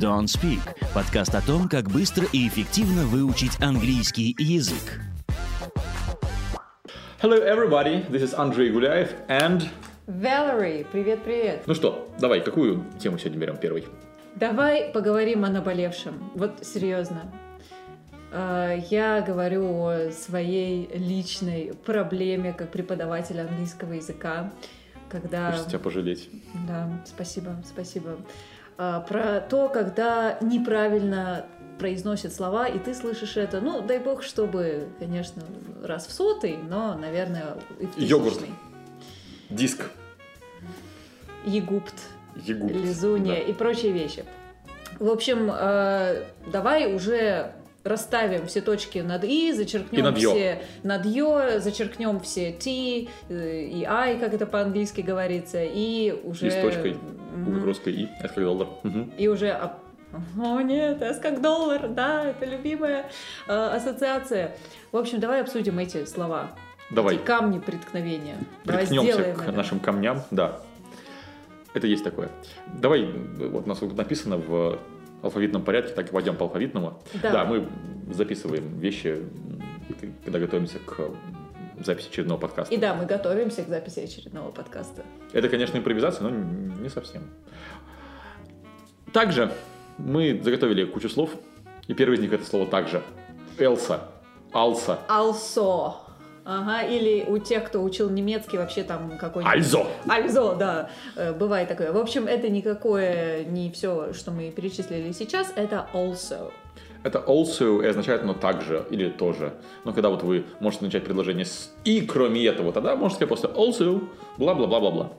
Don't Speak – подкаст о том, как быстро и эффективно выучить английский язык. Hello everybody, this is Andrei Гуляев and... Valerie, привет-привет. Ну что, давай, какую тему сегодня берем первой? Давай поговорим о наболевшем. Вот серьезно. А, Я говорю о своей личной проблеме как преподавателя английского языка, когда... Хочется тебя пожалеть. Да, спасибо, спасибо. А, Про то, когда неправильно произносят слова, и ты слышишь это, ну, дай бог, чтобы, конечно, раз в сотый, но, наверное, и в Йогурт. Диск. Егупт. Егупт. лизунья Да. и прочие вещи. В общем, э, давай уже расставим все точки над «и», зачеркнем И над «ё». все над «ё», зачеркнем все «t» э, и «i», как это по-английски говорится, и уже... И с точкой. Мгм. Русской И. Это как доллар. И уже... об- О, нет, S как доллар, да, это любимая э, ассоциация. В общем, давай обсудим эти слова. Давай. Эти камни преткновения. Давай Приткнемся сделаем к это. нашим камням. Да. Это есть такое. Давай, вот у нас написано в алфавитном порядке, так и пойдем по алфавитному. Да. мы записываем вещи, когда готовимся к записи очередного подкаста. И да, мы готовимся к записи очередного подкаста. Это, конечно, импровизация, но не совсем. Также мы заготовили кучу слов, и первый из них это слово также. Элса, Алса, Also. Ага, или у тех, кто учил немецкий, вообще там какой-нибудь... Альзо. Альзо, да, э, бывает такое. В общем, это никакое, не все, что мы перечислили сейчас, это also. Это also и означает оно также или тоже. Но когда вот вы можете начать предложение с и кроме этого, тогда можете сказать просто also, бла-бла-бла-бла-бла.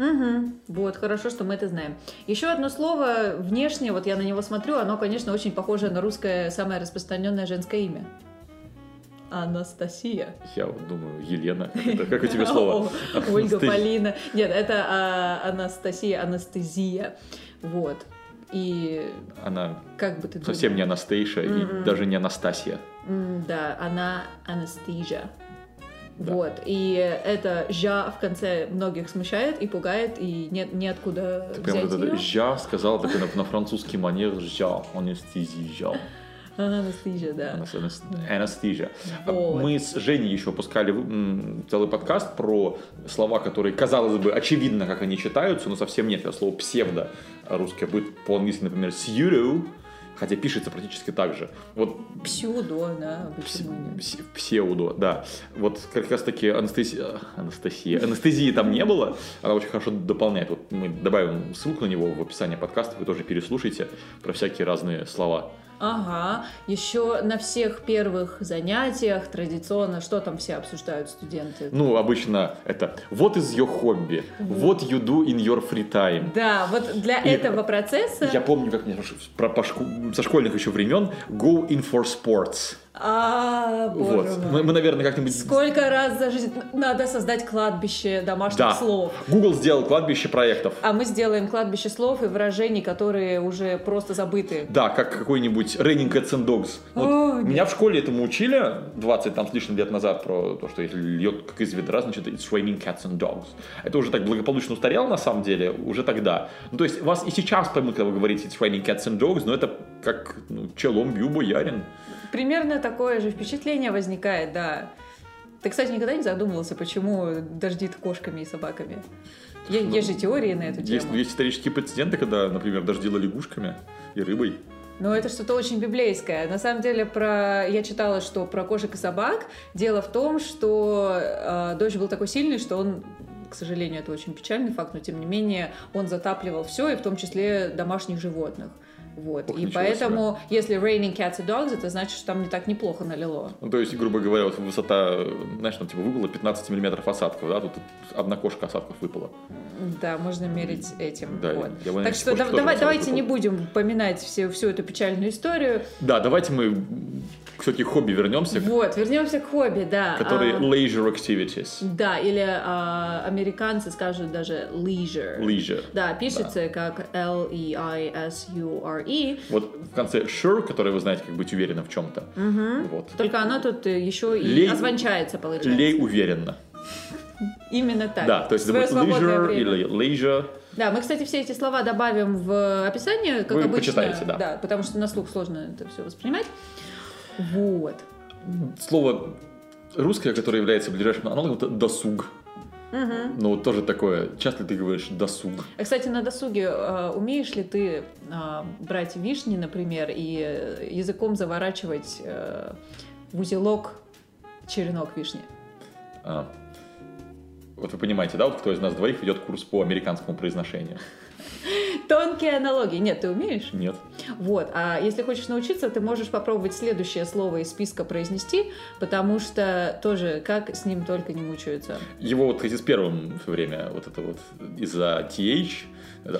Угу. Вот, хорошо, что мы это знаем. Еще одно слово внешне, вот я на него смотрю, оно, конечно, очень похоже на русское самое распространенное женское имя. Анастасия. Я вот думаю, Елена, как, это- как у тебя слово? Ольга. Полина. Нет, это а, Анастасия, анестезия. Вот. И Она как бы ты совсем не Анастейша и даже не Анастасия. Да, она анестезия. Да. Вот, и это «жа» в конце многих смущает и пугает, и нет неоткуда Ты прям взять вот это. «жа» сказала так на, на французский манер «жа», анестезия, «жа». Анестезия, да. Анестезия. Вот. Мы с Женей еще пускали целый подкаст про слова, которые, казалось бы, очевидно, как они читаются, но совсем нет. Это слово псевдо русское будет по-английски, например, pseudo, хотя пишется практически так же. Вот Псюдо, да, пс- почему нет? пс- псевдо, да. Вот как раз таки анестезия, анестезия, анестезии там не было, она очень хорошо дополняет. Вот мы добавим ссылку на него в описании подкаста, вы тоже переслушайте про всякие разные слова. Ага, еще на всех первых занятиях традиционно, что там все обсуждают студенты? Ну, обычно это «What is your hobby?» «What you do in your free time?» Да, вот для И этого процесса... Я помню, как мне про, по со школьных еще времен «Go in for sports». А, боже Вот. Мы, мы, наверное, как-нибудь... Сколько раз за жизнь надо создать кладбище домашних Да. слов. Google сделал кладбище проектов. А мы сделаем кладбище слов и выражений, которые уже просто забыты. Да, как какой-нибудь Raining Cats and Dogs. Вот О, меня в школе этому учили 20 там с лишним лет назад про то, что если льет как из ведра, значит it's raining cats and dogs. Это уже так благополучно устарело на самом деле, уже тогда. Ну то есть вас и сейчас поймут, когда вы говорите it's raining cats and dogs, но это как ну, челом бью боярин. Примерно такое же впечатление возникает, да. Ты, кстати, никогда не задумывался, почему дождит кошками и собаками? Е- Ну, Есть же теории на эту Есть, тему. есть исторические прецеденты, когда, например, дождило лягушками и рыбой. Но это что-то очень библейское. На самом деле, про... я читала, что про кошек и собак дело в том, что э, дождь был такой сильный, что он, к сожалению, это очень печальный факт, но тем не менее он затапливал все, и в том числе домашних животных. Вот. Ох, и поэтому, если raining cats and dogs, это значит, что там не так неплохо налило. Ну, то есть, грубо говоря, вот высота, знаешь, там типа выпало 15 миллиметров осадков, да, тут одна кошка осадков выпала. Да, можно мерить этим. Да, вот. я Так надеюсь, что да- давай, давайте не выпал. будем поминать все, всю эту печальную историю. Да, давайте мы к все-таки хобби вернемся, Вот, вернемся к хобби, да. которые А, leisure activities. Да, или а, американцы скажут даже leisure. Leisure. Да, пишется как L-E-I-S-U-R-E. Вот в конце sure, который вы знаете, как быть уверенным в чем-то. Вот. Только оно тут э, еще и Лей- озвончается, получается. Лей уверенно. Именно так. Да, то есть это будет leisure время. или leisure. Да, мы, кстати, все эти слова добавим в описание, как Вы обычно. почитаете, да. Да, потому что на слух сложно это все воспринимать. Вот. Слово русское, которое является ближайшим аналогом, это досуг. Ну, вот тоже такое. Часто ты говоришь досуг. А, Кстати, на досуге э, умеешь ли ты э, брать вишни, например, и языком заворачивать э, в узелок черенок вишни? А. Вот вы понимаете, да, вот кто из нас двоих ведет курс по американскому произношению? Тонкие аналогии. Нет, ты умеешь? Нет. Вот. А если хочешь научиться, ты можешь попробовать следующее слово из списка произнести, потому что тоже как с ним только не мучаются. Его вот хотите с первым все время, вот это вот из-за TH,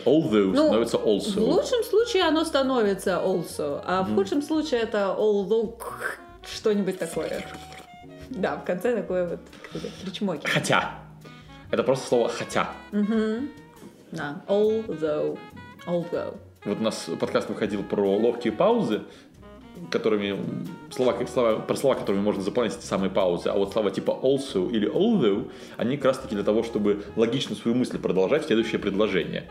although Ну, становится В also. лучшем случае оно становится also, а в худшем случае это although что-нибудь такое. Да, в конце такое вот причмоки. Хотя. Это просто слово хотя. Да, although, although. Вот у нас подкаст выходил про ловкие паузы, которыми слова, как слова, про слова, которыми можно заполнять эти самые паузы, а вот слова типа also или although, они как раз таки для того, чтобы логично свою мысль продолжать в следующее предложение.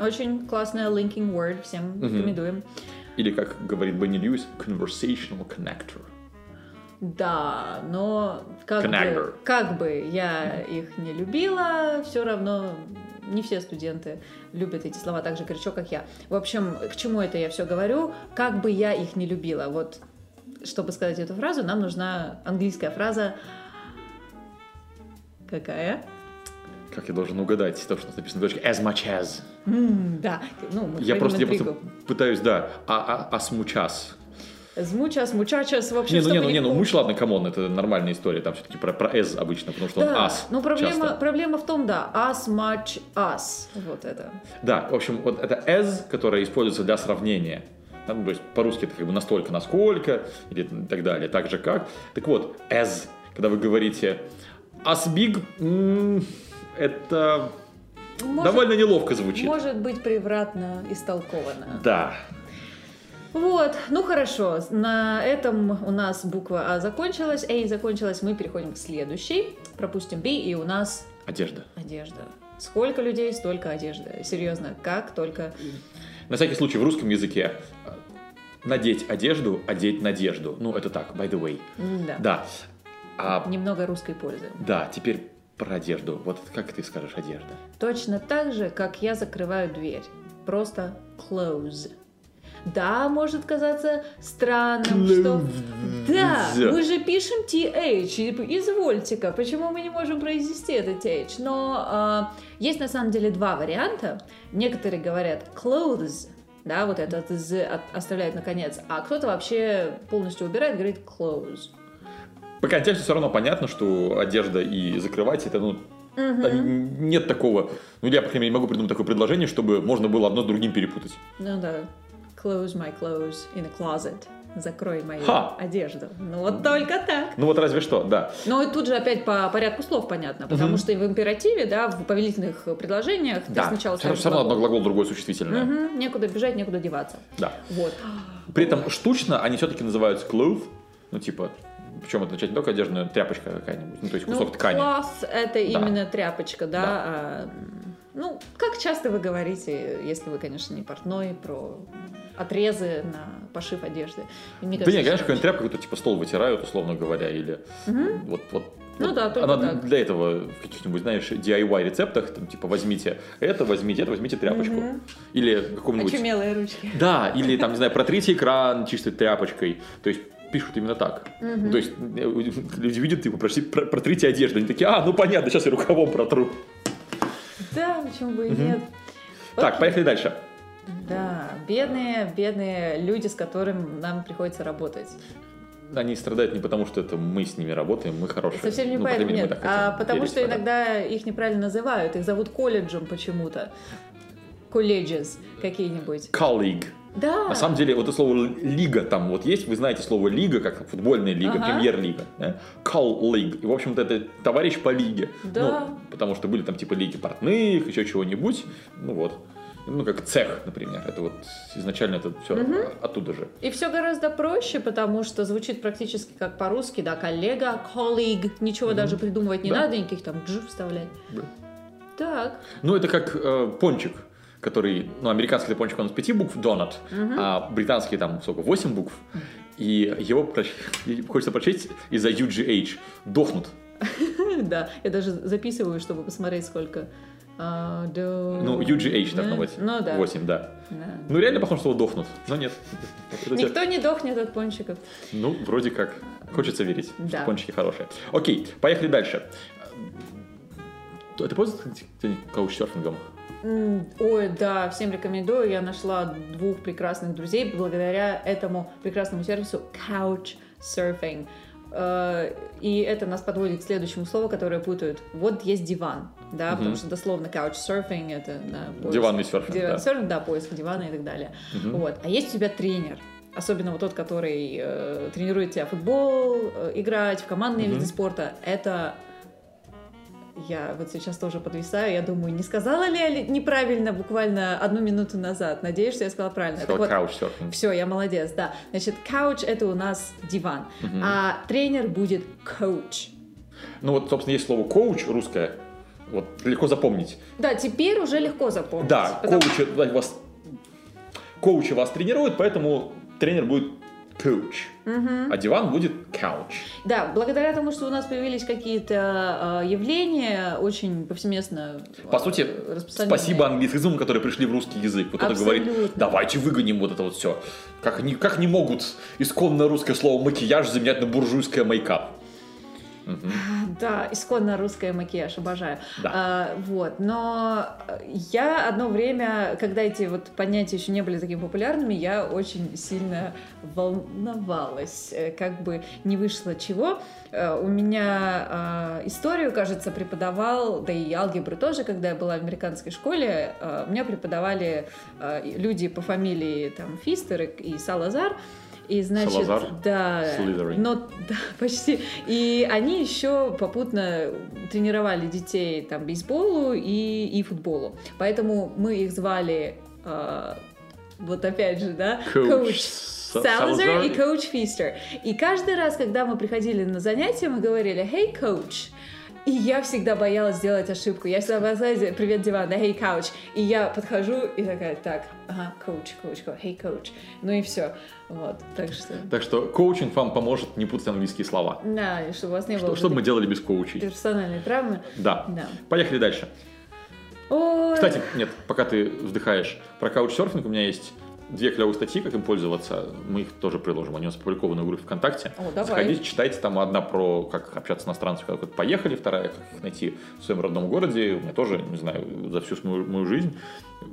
Очень классная linking word, всем рекомендуем. Или, как говорит Бенни Льюис, conversational connector. Да, но как бы, как бы я их не любила, все равно не все студенты любят эти слова так же горячо, как я. В общем, к чему это я все говорю? Как бы я их не любила. Вот, чтобы сказать эту фразу, нам нужна английская фраза. Какая? Как я должен угадать то, что написано в точке as much as. М, да, ну, мы Я просто, я интригу. просто пытаюсь, да, а, а, as much as. Змучас, мучачас, в общем, Не, ну, не, ну, не, ну, муч, ладно, come on, это нормальная история, там все-таки про, про as обычно, потому что он Да, as но проблема, часто. проблема в том, да, as much as, вот это. Да, в общем, вот это as, которое используется для сравнения. Ну, то есть по-русски это как бы настолько, насколько, или так далее, так же как. Так вот, as, когда вы говорите as big, это Может- довольно неловко звучит. Может быть превратно истолковано. Да. Вот, ну хорошо, на этом у нас буква А закончилась, A закончилась, мы переходим к следующей, пропустим B, и у нас Одежда. одежда. Сколько людей, столько одежды. Серьезно, как только... На всякий случай в русском языке надеть одежду, одеть надежду. Ну, это так, by the way. М-да. Да. А, Немного русской пользы. да, теперь про одежду. Вот как ты скажешь одежда? Точно так же, как я закрываю дверь. Просто close. Да, может казаться странным, что... Да, мы же пишем TH, извольте-ка, почему мы не можем произнести этот TH? Но а, есть на самом деле два варианта. Некоторые говорят clothes, да, вот этот от- оставляют наконец, а кто-то вообще полностью убирает, говорит clothes. По контексту все равно понятно, что одежда и закрывать это, ну, там нет такого, ну, я, по крайней мере, не могу придумать такое предложение, чтобы можно было одно с другим перепутать. Ну да, close my clothes in a closet. Закрой мою Ха! одежду. Ну вот только так. Ну, вот разве что, да. Но и тут же опять по порядку слов понятно, потому что и в императиве, да, в повелительных предложениях ты Да, сначала все, равно одно глагол. глагол, другое существительное. Мгм, некуда бежать, некуда деваться. Да. Вот. При этом штучно они все-таки называются cloth, ну, типа, причем это означает не только одежда, но и тряпочка какая-нибудь, ну, то есть кусок ну, ткани. cloth это именно тряпочка, да. Да. А, ну, как часто вы говорите, если вы, конечно, не портной, про отрезы на пошив одежды? Мне Да нет, конечно, какая-нибудь тряпка, какой-то типа стол вытирают, условно говоря, или вот, вот. Ну вот да, только Она так. для этого в каких-нибудь, знаешь, DIY рецептах, там, типа, возьмите это, возьмите это, возьмите тряпочку. Или каком-нибудь... Очумелые ручки. Да, или там, не знаю, протрите экран чистой тряпочкой. То есть пишут именно так. То есть э, люди видят, типа, «Прости, про- протрите одежду. Они такие, а, ну понятно, сейчас я рукавом протру. Почему бы и нет. Так, Окей. поехали дальше. Да, бедные, бедные люди, с которыми нам приходится работать. Они страдают не потому, что это мы с ними работаем, мы хорошие. Совсем не Ну, по поэтому нет, а потому что да. иногда их неправильно называют, их зовут колледжем почему-то. Colleges какие-нибудь. Colleague. Да. На самом деле, вот это слово лига там вот есть, вы знаете слово лига, как футбольная лига, Ага. премьер-лига. Да? Colleague. И, в общем-то, это товарищ по лиге. Да. Ну, потому что были там типа лиги портных, еще чего-нибудь. Ну вот. Ну, как цех, например. Это вот изначально это все оттуда же. И все гораздо проще, потому что звучит практически как по-русски, да, коллега, colleague, ничего даже придумывать не Да. надо, никаких там дж вставлять. Да. Так. Ну, это как э, пончик, который, ну, американский пончик, он из пяти букв, донат, а британский там, сколько, восемь букв. И его проч- хочется прочесть из-за UGH. Дохнут. Да, я даже записываю, чтобы посмотреть, сколько. А, Ну, UGH должно Да. быть. Ну да. 8, да. Ну, реально похоже, что дохнут. Но нет. Это Никто не дохнет от пончиков. Ну, вроде как. Хочется верить, что пончики хорошие. Окей, поехали дальше. Э, Ты пользуешься каучсерфингом? Ой, да, всем рекомендую. Я нашла двух прекрасных друзей благодаря этому прекрасному сервису Couchsurfing. Э, И это нас подводит к следующему слову, которое путают. Вот есть диван, да, потому что дословно couchsurfing это на поиск- Диванный серфинг, Диван- да. серфинг, да, поиск дивана и так далее. Вот. А есть у тебя тренер. Особенно вот тот, который э, тренирует тебя в футбол, э, играть в командные виды спорта. Это я вот сейчас тоже подвисаю, я думаю, не сказала ли я неправильно буквально одну минуту назад? Надеюсь, что я сказала правильно. Сказал Так вот, каучсерфинг. все, я молодец, да. Значит, couch это у нас диван, а тренер будет coach. Ну вот, собственно, есть слово коуч русское. Вот легко запомнить. Да, теперь уже легко запомнить. Да, потому- коучи вас, коучи вас тренируют, поэтому тренер будет коуч, а диван будет couch. Да, благодаря тому, что у нас появились какие-то э, явления очень повсеместно По э, сути, спасибо англицизмам, которые пришли в русский язык. Вот кто-то говорит, давайте выгоним вот это вот все. Как они, как не могут исконно русское слово макияж заменять на буржуйское мейкап? Да, исконно русская макияж, обожаю. Да. А, вот, но я одно время, когда эти вот понятия еще не были такими популярными, я очень сильно волновалась, э, как бы не вышло чего. Э, У меня а, историю, кажется, преподавал, да и алгебру тоже, когда я была в американской школе, а, у меня преподавали люди по фамилии там Фистер и Салазар. И значит, Салазар? да, Слизерин. но да, почти. И они еще попутно тренировали детей там бейсболу и, и футболу. Поэтому мы их звали а, вот опять же, да, Коуч Салазар. и коуч Фистер. И каждый раз, когда мы приходили на занятия, мы говорили «Hey, coach!» И я всегда боялась сделать ошибку. Я всегда боялась «Привет, диван», да «Hey, coach!» И я подхожу и такая «Так, ага, coach, coach, coach, hey, coach!» Ну и все. Вот, так что... Так что коучинг вам поможет не путать английские слова. Да, и чтобы у вас не Что, было что бы мы делали без коучей? персональной травмы. Да. Да. Поехали дальше. Ой. Кстати, нет, пока ты вздыхаешь, про каучсерфинг у меня есть две клевые статьи, как им пользоваться. Мы их тоже приложим. Они у нас опубликованы в группе ВКонтакте. О, давай. Заходите, читайте. Там одна про как общаться с иностранцами, когда куда-то поехали, вторая, как их найти в своем родном городе. У меня тоже, не знаю, за всю мою, мою жизнь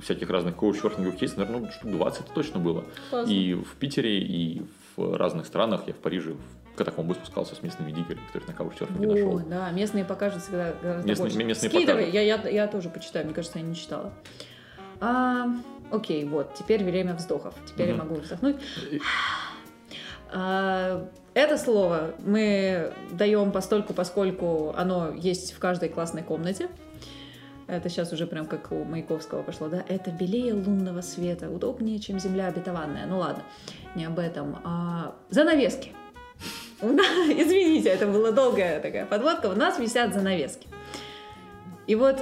всяких разных коучсерфинговых кейсов, наверное, ну, штук 20 это точно было. Классно. И в Питере, и в разных странах. Я в Париже в катакомбы спускался с местными диггерами, которых на каучсерфинге нашел. Да, местные покажут всегда гораздо Местные- больше. местные Скидывай, я, я, я тоже почитаю, мне кажется, я не читала. А, окей, вот, теперь время вздохов. Теперь я Мгм. могу вздохнуть. А, это слово мы даем постольку, поскольку оно есть в каждой классной комнате. Это сейчас уже прям как у Маяковского пошло, да? Это белее лунного света, удобнее, чем земля обетованная. Ну ладно, не об этом. А, занавески. Извините, это была долгая такая подводка. У нас висят занавески. И вот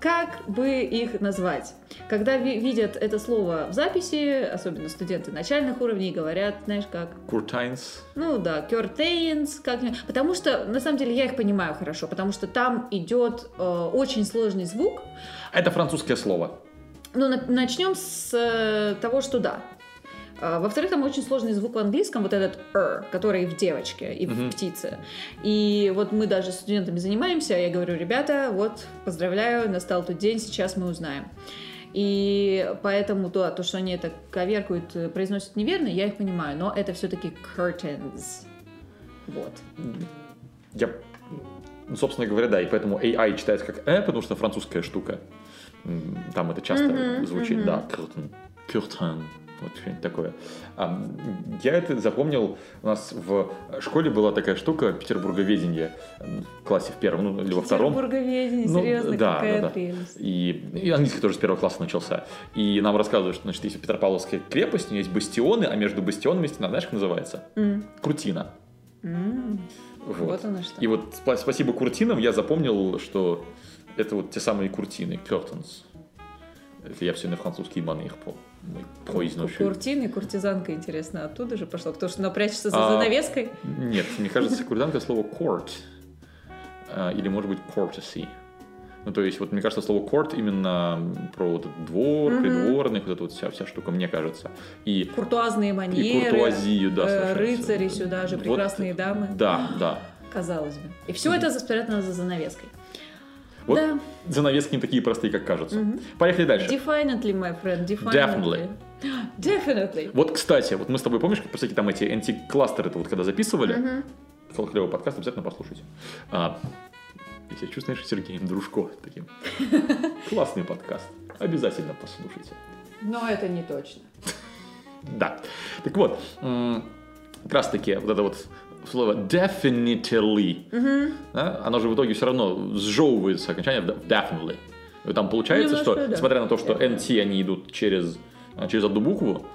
как бы их назвать? Когда ви- видят это слово в записи, особенно студенты начальных уровней, говорят, знаешь как, Куртайнс. ну да, curtains, как потому что на самом деле я их понимаю хорошо, потому что там идет э, очень сложный звук. Это французское слово. Ну, на- начнем с э, того, что да. А, Во-вторых, там очень сложный звук в английском, вот этот «р», который в девочке и в Мгм. птице. И вот мы даже с студентами занимаемся, я говорю, ребята, вот, поздравляю, настал тот день, сейчас мы узнаем. И поэтому да, то, что они это коверкуют, э, произносят неверно, я их понимаю, но это все-таки curtains. Вот. Я, ну, собственно говоря, да, и поэтому AI читается как «э», потому что французская штука. Там это часто Мгм, звучит, мгм. да, curtain, curtain, вот что-нибудь такое. А, я это запомнил, у нас в школе была такая штука петербурговедение в классе в первом, ну, или во втором. Петербурговедение, Ну, серьезно, да, какая да, да. прелесть. И, и английский тоже с первого класса начался. И нам рассказывают, что значит, есть Петропавловская крепость, у нее есть бастионы, а между бастионами стена, знаешь, как называется? М, Крутина. м. Вот. Вот оно что. И вот спа- спасибо Куртинам я запомнил, что Это вот те самые куртины, curtains. Это я все на французский манер по произношу. Куртин и куртизанка, интересно, оттуда же пошло? Кто что напрячется за А, занавеской? Нет, мне кажется, куртизанка слово court. А, Или, может быть, courtesy. Ну, то есть, вот мне кажется, слово court именно про вот этот двор, придворных, вот эта вот вся, вся штука, мне кажется. И, Куртуазные и манеры. куртуазию, да, э, рыцари сюда же, Вот, прекрасные дамы. Да, да. Казалось бы. И все это спрятано за занавеской. Вот Да. занавески не такие простые, как кажутся. Поехали дальше. Definitely, my friend, definitely. Definitely. Definitely. Вот, кстати, вот мы с тобой, помнишь, как всякие там эти антикластеры, вот когда записывали, клевый подкаст, обязательно послушайте. А, я себя чувствую, знаешь, Сергеем Дружко таким. Классный подкаст. Обязательно послушайте. Но это не точно. Да. Так вот, как раз таки вот это вот слово definitely, да, оно же в итоге все равно сжевывается окончание в definitely. И там получается, Немножко, что, да. несмотря на то, что NT, они идут через, а, через одну букву,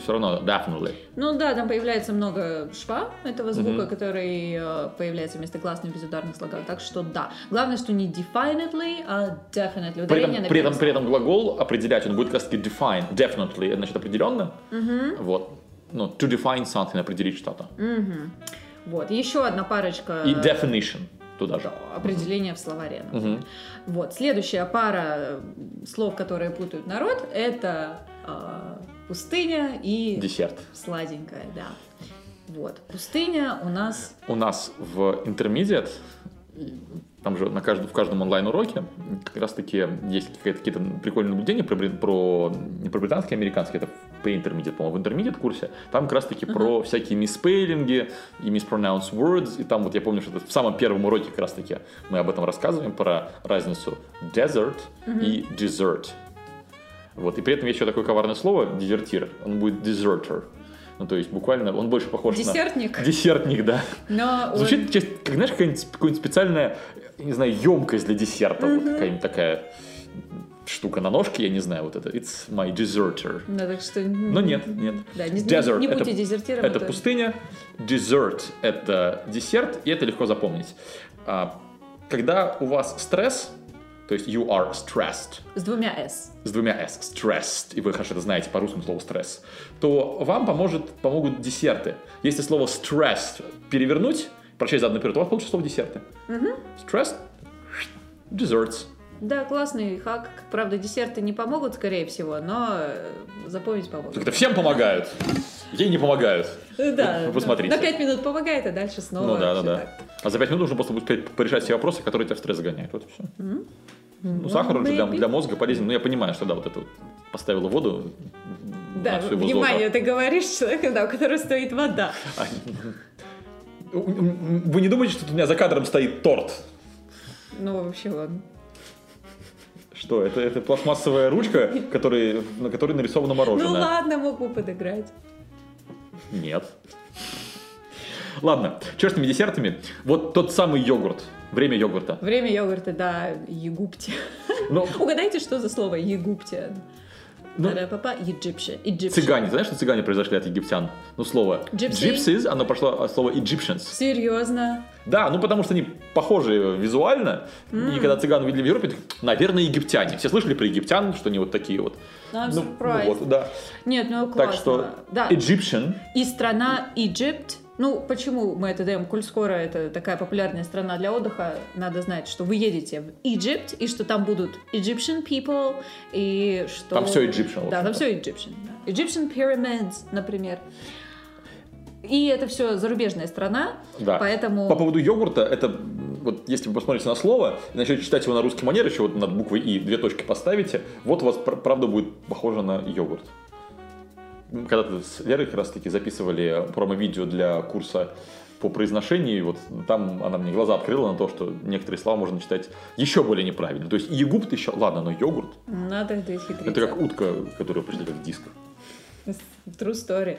все равно definitely. Ну да, там появляется много шва этого звука, который э, появляется вместо гласных безударных слогов. Так что да. Главное, что не definitely, а definitely. При этом, при, этом, при этом глагол определять, он будет как раз таки define, definitely, значит определенно. Вот. Ну, to define something, определить что-то. Вот. Еще одна парочка И definition туда же. определения в словаре. например. Вот. Следующая пара э, слов, которые путают народ, это э, пустыня и Десерт. сладенькая, да. Вот. Пустыня у нас У нас в Intermediate, там же на каждом, в каждом онлайн-уроке как раз-таки есть какие-то, прикольные наблюдения про, про, не про британский, а американский, это в pre-intermediate, по-моему, в intermediate курсе, там как раз-таки про всякие миспейлинги и mispronounced words, и там вот я помню, что в самом первом уроке как раз-таки мы об этом рассказываем, про разницу desert и dessert. Вот, и при этом есть еще такое коварное слово, дезертир, он будет deserter. Ну, то есть буквально он больше похож Десертник? на... Десертник, да. Но он- Звучит, честно, как, знаешь, какая-нибудь, какая-нибудь специальная, не знаю, емкость для десерта. Вот какая-нибудь такая штука на ножке, я не знаю, вот это. It's my deserter. Да, так что... Но нет, нет. Да, не, не- Desert не это- будьте дезертиром. Это пустыня, dessert – это десерт, и это легко запомнить. А, когда у вас стресс, то есть you are stressed, С двумя «с». с двумя S, stressed, и вы хорошо это знаете по русскому слову стресс, то вам поможет, помогут десерты. Если слово stressed перевернуть, прочесть задом наперед, у вас получится слово десерты. Stressed, desserts. Да, классный хак. Правда, десерты не помогут, скорее всего, но э, запомнить помогут. Так это всем помогают. Ей не помогают. Да, Вы посмотрите. на пять минут помогает, а дальше снова. Ну да, да, да. А за пять минут нужно просто будет порешать все вопросы, которые тебя в стресс загоняют. Вот и все. Ну, сахар же для, для мозга полезен. Ну, я понимаю, что да, вот это вот поставила воду. Да, внимание, зожу. ты говоришь человеку, да, у которого стоит вода. Вы не думаете, что у меня за кадром стоит торт? Ну, вообще, ладно. Что, это, это пластмассовая ручка, который, на которой нарисовано мороженое? Ну ладно, мог бы подыграть. Нет. Ладно, что с десертами? Вот тот самый йогурт, время йогурта. Время йогурта, да, егупте. Ну, Угадайте, что за слово егуптиан? Ну, Папа, Egyptian. Egyptian. цыгане, знаешь, что цыгане произошли от египтян? Ну, слово Gypsy. gypsies, оно пошло от слова Egyptians. Серьезно? Да, ну потому что они похожи визуально. И когда цыган увидели в Европе, так, наверное, египтяне. Все слышали про египтян, что они вот такие вот. I'm Ну, surprised. вот, да. Нет, ну классно. Так что Да, Egyptian, и страна Egypt. Ну, почему мы это даем? Коль скоро это такая популярная страна для отдыха, надо знать, что вы едете в Egypt, и что там будут Egyptian people, и что... Там всё Egyptian, Да, там все Egyptian. да. Egyptian pyramids, например. И это все зарубежная страна, да. поэтому... По поводу йогурта, это вот если вы посмотрите на слово и начнете читать его на русский манер, еще вот над буквой И две точки поставите, вот у вас пр- правда будет похоже на йогурт. Когда-то с Лерой как раз таки записывали промо-видео для курса по произношению, вот там она мне глаза открыла на то, что некоторые слова можно читать еще более неправильно. То есть егупт еще, ладно, но йогурт, Надо это хитриться. это как утка, которую прочитали как диск. True story.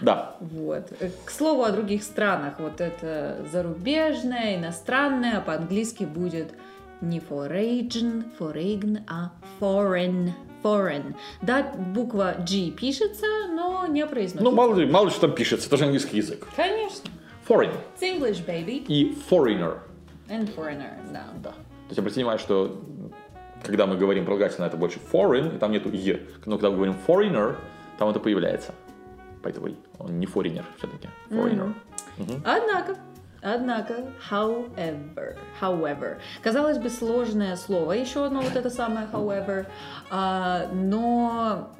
Да, Вот. Э, К слову о других странах. Вот это зарубежное, иностранное, а по-английски будет не foreign, foreign, а foreign. Foreign. Да, буква G пишется, но не произносится. ну мало ли, мало ли что там пишется, это же английский язык. Конечно. Foreign It's English, baby. и foreigner. And foreigner, да. Да. есть обратите внимание, что когда мы говорим прилагательное, это больше foreign, и там нету «е». Но когда мы говорим foreigner, там это появляется. Поэтому он не foreigner все-таки. Foreigner. Мгм. Однако, однако, however, however. Казалось бы, сложное слово, еще одно вот это самое however, а, но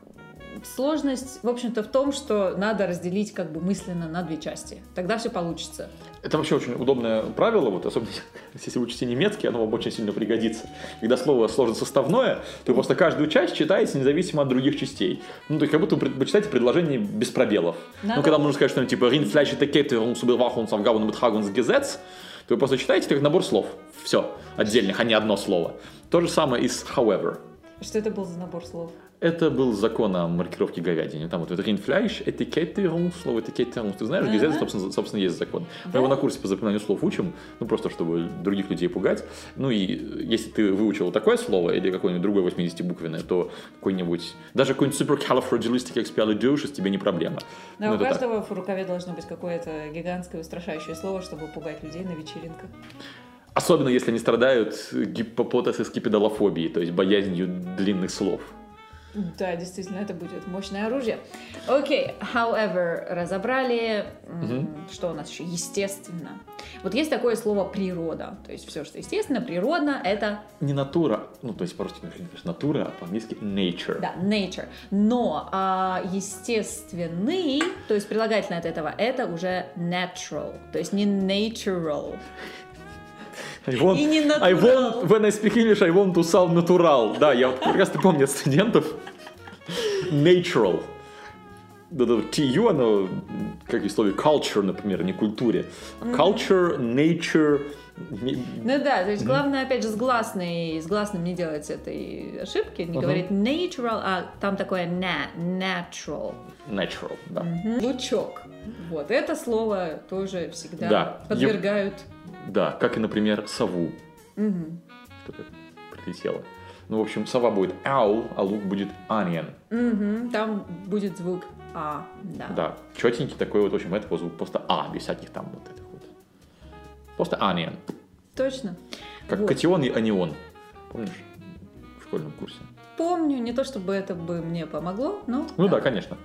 сложность, в общем-то, в том, что надо разделить как бы мысленно на две части. Тогда все получится. Это вообще очень удобное правило, вот, особенно если вы учите немецкий, оно вам очень сильно пригодится. Когда слово сложно составное, то вы просто каждую часть читаете независимо от других частей. Ну, то есть как будто вы читаете предложение без пробелов. Надо- Ну, когда нужно сказать что-нибудь типа «Rindfleisch ist Kette, uns Überwachungsaufgaben und Betragungsgesetz», то вы просто читаете как набор слов. Все, отдельных, а не одно слово. То же самое и с «however». Что это был за набор слов? Это был закон о маркировке говядины. Там вот это Rindfleisch, Etikettierung, слово Etikettierung. Ты знаешь, Ага. собственно, собственно, есть закон. Мы Да? его на курсе по запоминанию слов учим, ну, просто чтобы других людей пугать. Ну, и если ты выучил такое слово или какое-нибудь другое 80-буквенное, то какой-нибудь, даже какой-нибудь supercalifragilisticexpialidocious тебе не проблема. Да, Ну, у это так. каждого в рукаве должно быть какое-то гигантское устрашающее слово, чтобы пугать людей на вечеринках. Особенно, если они страдают гипопотез скипидолофобией, то есть боязнью длинных слов. Да, действительно, это будет мощное оружие. Окей, however, разобрали. М, Что у нас еще? Естественно. Вот есть такое слово природа. То есть все, что естественно, природно, это Не натура, ну, то есть по-русски, натура, а по-английски nature. да, nature. Но а, естественный, то есть прилагательное от этого, это уже natural. То есть не natural. I want, И не I natural. want, when I speak English, I want to sound natural. Да, я вот прекрасно помню студентов. Natural. TU, оно, как и в слове culture, например, не культуре. Culture, nature, Ну да, то есть главное, опять же, с гласной, с гласным не делать этой ошибки, не говорить natural, а там такое na, natural. natural, да. Лучок. Вот, это слово тоже всегда Да. подвергают. Да, как и, например, сову. Мгм. Что-то прилетело. Ну, в общем, сова будет owl, а лук будет onion. Мгм. Там будет звук А, да. Да, четенький такой вот, в общем, это звук просто А, без всяких там вот этих вот. Просто onion. Точно. Как Вот. катион и анион. Помнишь? В школьном курсе. Помню, не то чтобы это бы мне помогло, но... Ну да, конечно.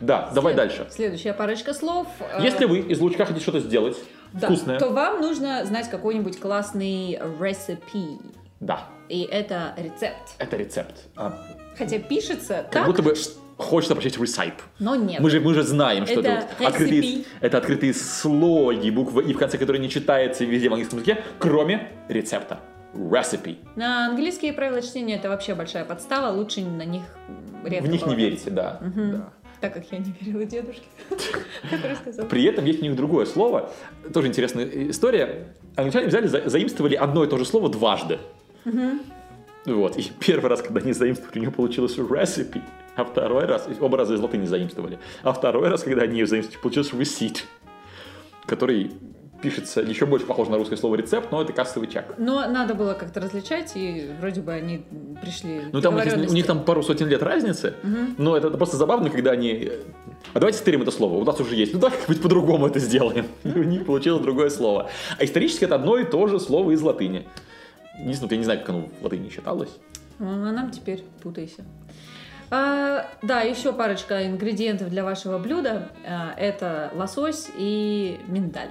Да, давай След- дальше. Следующая парочка слов. э, Если вы из лучка хотите что-то сделать да, вкусное, то вам нужно знать какой-нибудь классный recipe. да, И это рецепт. это рецепт. А, Хотя пишется как так, будто бы хочется прочесть recipe. но нет. Мы же, мы же знаем, что Это это, вот открытые, это открытые слоги, буквы И, в конце которой не читается везде в английском языке, кроме рецепта. Recipe. На английские правила чтения это вообще большая подстава, лучше на них редко в них не верите, да. Мгм. да. Так как я не верила дедушке, который сказал. При этом есть у них другое слово. Тоже интересная история. Англичане взяли, за- заимствовали одно и то же слово дважды. Вот. И первый раз, когда они заимствовали, у них получилось recipe. А второй раз, оба раза из латыни заимствовали. А второй раз, когда они ее заимствовали, получился receipt, который пишется еще больше похож на русское слово рецепт, но это кассовый чек. Но надо было как-то различать, и вроде бы они пришли Ну, там у них, у них там пару сотен лет разницы, но это, это просто забавно, когда они... А давайте стерим это слово, у нас уже есть. Ну, давай как-нибудь по-другому это сделаем. И у них получилось другое слово. А исторически это одно и то же слово из латыни. Не знаю, я не знаю, как оно в латыни считалось. Ну, а нам теперь путайся. А, да, еще парочка ингредиентов для вашего блюда. А, это лосось и миндаль.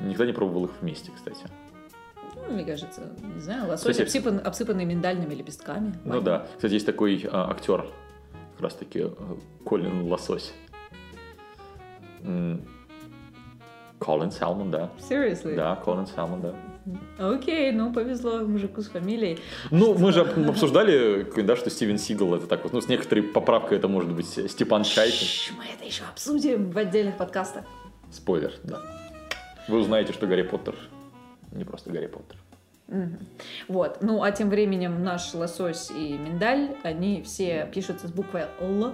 Никогда не пробовал их вместе, кстати. Ну, мне кажется, не знаю, лосось Кстати, обсыпан, обсыпанный миндальными лепестками. Ну да. Кстати, есть такой а, актер, как раз таки э, Колин Лосось. Колин Салмон, да. Seriously? Да, Колин Салмон, да. Окей, ну повезло мужику с фамилией. Ну, мы же об- обсуждали, да, что Стивен Сигал это так вот, ну, с некоторой поправкой это может быть Степан Чайкин. Шш, мы это еще обсудим в отдельных подкастах. Спойлер, да. Вы узнаете, что Гарри Поттер не просто Гарри Поттер. Вот. Ну, а тем временем наш лосось и миндаль, они все пишутся с буквой Л,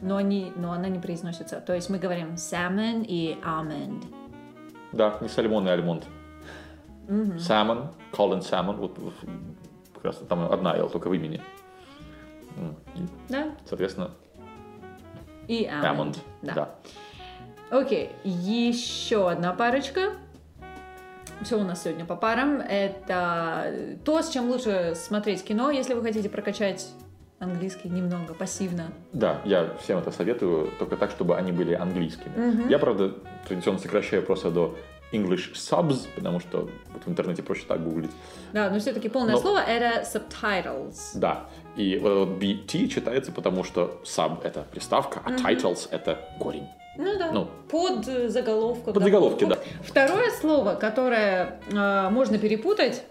но, они, но она не произносится. То есть мы говорим salmon и almond. Да, не сальмон и альмонд. Salmon, Colin Salmon, вот вот, как раз там одна L, только в имени. Да? Соответственно, И. Almond. Да. Да. Окей, еще одна парочка. все у нас сегодня по парам. Это то, с чем лучше смотреть кино, если вы хотите прокачать английский немного, пассивно. Да, я всем это советую, только так, чтобы они были английскими. Я, правда, традиционно сокращаю просто до English subs, потому что вот в интернете проще так гуглить. Да, но все-таки полное Но- слово это subtitles. Да, и вот этот BT читается, потому что sub — это приставка, а titles — это корень. Ну да, Ну. под заголовком. Под заголовки, да. Второе слово, которое э, можно перепутать,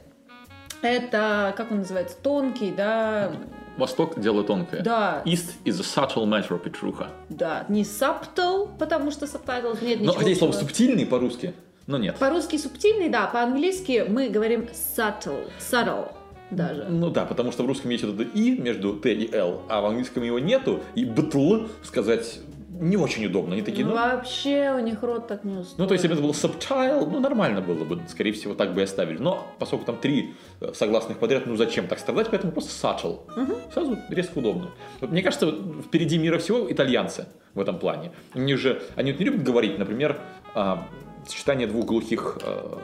это, как он называется, тонкий, да, Восток — дело тонкое. да, East is a subtle matter, Петруха. да, не subtle, потому что subtitles нет Но ничего. хотя есть слово субтильный по-русски, но нет. По-русски субтильный, да, по-английски мы говорим subtle, subtle даже. Ну да, потому что в русском есть вот это «и» между «т» и «л», а в английском его нету, и «бтл» сказать не очень удобно. Они такие, ну, Вообще у них рот так не устроен. Ну, то есть, если бы это был subtile, ну, нормально было бы, скорее всего, так бы и оставили. Но, поскольку там три э, согласных подряд, ну, зачем так страдать, поэтому просто subtle. Сразу резко удобно. Вот, мне кажется, вот впереди мира всего итальянцы в этом плане. Они же, они вот не любят говорить, например, а, сочетание двух глухих э,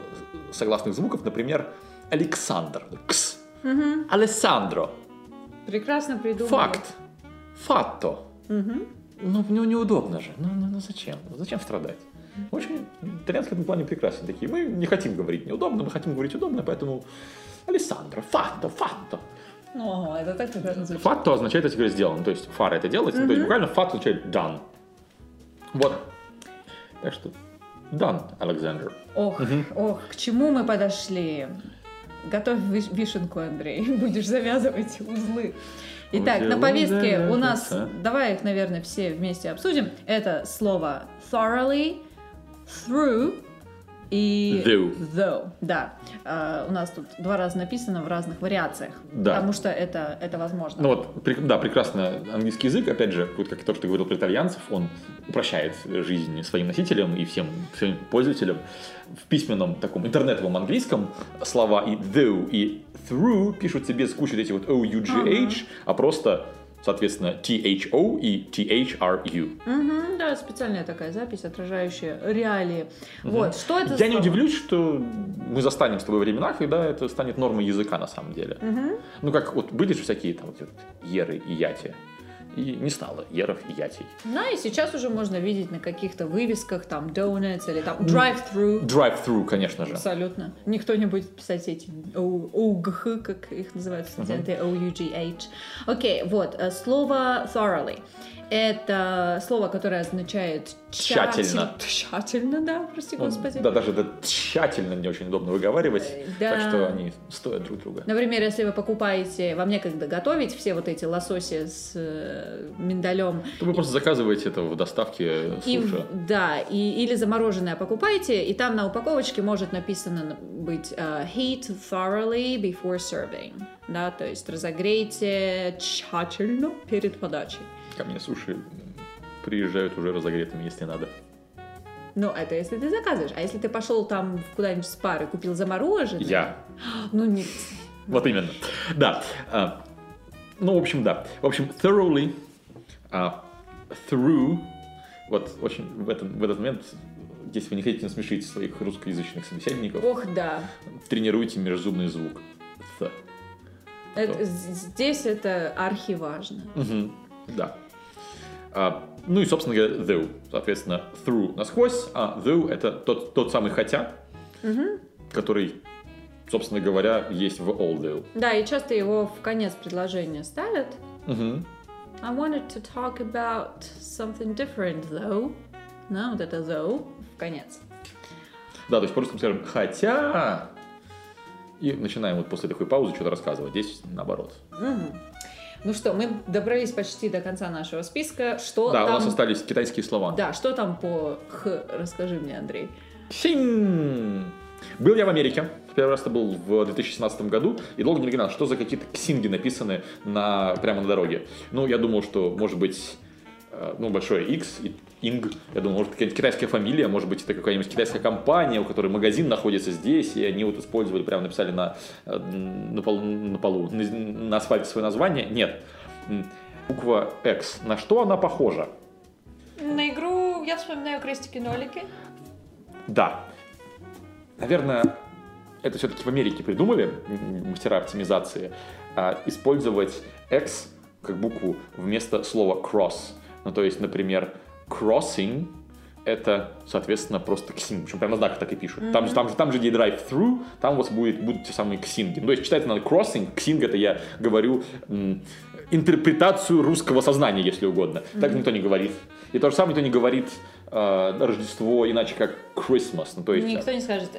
согласных звуков, например, Александр, кс, Алессандро, Прекрасно придумали. факт, фатто. Ну, ну, неудобно же. Ну, ну, ну зачем? Ну, Зачем страдать? В общем, итальянцы в этом плане прекрасны такие. Мы не хотим говорить неудобно, мы хотим говорить удобно, поэтому Алессандро, фатто, фатто. О, это так прекрасно звучит. Фатто означает, я тебе сделано. То есть фара это делать, ну, то есть буквально фатто означает done. Вот. Так что done, Александр. Ох, ох, к чему мы подошли? Готовь виш- вишенку, Андрей. Будешь завязывать узлы. Итак, на повестке у нас, давай их, наверное, все вместе обсудим. Это слово thoroughly, through и Though. though. Да, А, у нас тут два раза написано в разных вариациях, Да. потому что это, это возможно. Ну вот, да, прекрасно английский язык, опять же, вот как то, что ты говорил про итальянцев, он упрощает жизнь своим носителям и всем своим пользователям. В письменном таком интернетовом английском слова и though, и through пишутся без кучи вот этих вот O-U-G-H, а просто, соответственно, T-H-O и T-H-R-U. Мгм, да, специальная такая запись, отражающая реалии. Вот, что это Я не слово? удивлюсь, что мы застанем с тобой времена, когда это станет нормой языка на самом деле. Ну, как вот были же всякие там вот, еры и яти. И не стало еров и ятей. Да, и сейчас уже можно видеть на каких-то вывесках, там, donuts или там drive-through. Drive-through, конечно же. Абсолютно. Никто не будет писать эти OGH, как их называют студенты, O-U-G-H. Окей, вот, э, слово thoroughly. Это слово, которое означает Тщательно. тщатель- Тщательно, да, прости Ну, господи. Да, даже это тщательно не очень удобно выговаривать. да. Так что они стоят друг друга. Например, если вы покупаете, вам некогда готовить все вот эти лососи с э, миндалем, То вы просто заказываете это в доставке И, суши. да, и, или замороженное покупаете, и там на упаковочке может написано быть э, heat thoroughly before serving. Да, то есть разогрейте тщательно перед подачей. Ко мне суши приезжают уже разогретыми, если надо. Ну, это если ты заказываешь. А если ты пошел там куда-нибудь в спар и купил замороженное? Я. Ну, нет. Вот именно. Да. А, ну, в общем, да. В общем, thoroughly, а, through, вот очень в, этом, в этот момент, если вы не хотите насмешить своих русскоязычных собеседников, Ох, да. тренируйте межзубный звук. Th. Это- здесь это архиважно. Мгм. Да. А, ну и, собственно говоря, though. Соответственно, through насквозь, а though это тот, тот самый хотя, который, собственно говоря, есть в although. Да, и часто его в конец предложения ставят. Мгм. I wanted to talk about something different, though. Да, вот это though в конец. Да, то есть по-русски мы скажем «хотя...» И начинаем вот после такой паузы что-то рассказывать. Здесь наоборот. Ну что, мы добрались почти до конца нашего списка. Что да, у там... нас остались китайские слова. Да, что там по х? Расскажи мне, Андрей. Синь! Был я в Америке. Первый раз это был в 2017 году. И долго не понимал, что за какие-то ксинги написаны на, прямо на дороге. Ну, я думал, что, может быть, ну, большое X и Инг. Я думал, может, какая-нибудь китайская фамилия, может быть, это какая-нибудь китайская компания, у которой магазин находится здесь, и они вот использовали, прямо написали на, э, на, полу, на полу, на, на асфальте свое название. Нет. Буква X. На что она похожа? На игру я вспоминаю крестики-нолики. Да. Наверное, это все-таки в Америке придумали, мастера оптимизации, а, использовать X как букву вместо слова cross. Ну, то есть, например, crossing это, соответственно, просто ксинг. Причем прямо на знаках так и пишут. Mm-hmm. Там, же, там, же, там же где drive-through, там у вас будет, будут те самые ксинги. Ну, то есть читается надо crossing, ксинг это я говорю м, интерпретацию русского сознания, если угодно. Mm-hmm. Так никто не говорит. И то же самое никто не говорит э, Рождество иначе как Christmas. Ну, то есть, Никто не скажет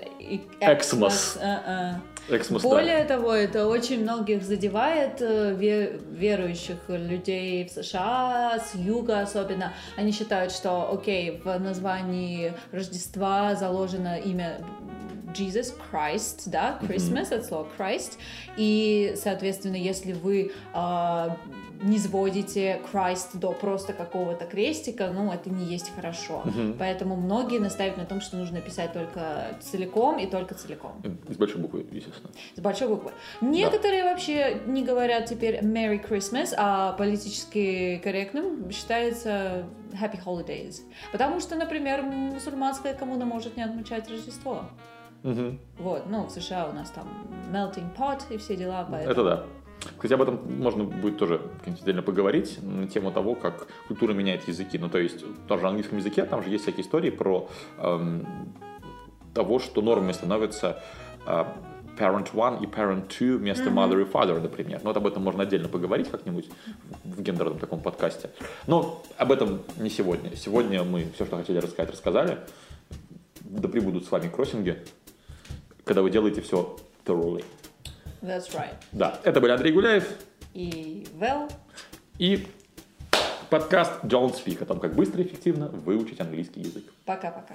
Xmas. Uh-uh. Xmas, Более да. того, это очень многих задевает э, ве- верующих людей в США, с юга особенно. Они считают, что, окей, в названии Рождества заложено имя Jesus Christ, да, Christmas, от слова Christ, и, соответственно, если вы э, не сводите Christ до просто какого-то крестика, ну, это не есть хорошо. Поэтому многие настаивают на том, что нужно писать только целиком и только целиком. С большой буквы, естественно. С большой буквы. Некоторые вообще не говорят теперь Merry Christmas, а политически корректным считается Happy Holidays. Потому что, например, мусульманская коммуна может не отмечать Рождество. Мгм. Вот, ну, в США у нас там melting pot и все дела, поэтому... Это да. Кстати, об этом можно будет тоже отдельно поговорить, на тему того, как культура меняет языки. Ну, то есть, тоже в английском языке, там же есть всякие истории про эм, того, что нормой становится э, parent one и parent two вместо mother и father, например. Но вот об этом можно отдельно поговорить как-нибудь в гендерном таком подкасте. Но об этом не сегодня. Сегодня мы все, что хотели рассказать, рассказали. Да прибудут с вами кроссинги, когда вы делаете все thoroughly. That's right. Да, это был Андрей Гуляев И well, и подкаст Don't Speak о том, как быстро и эффективно выучить английский язык. пока-пока.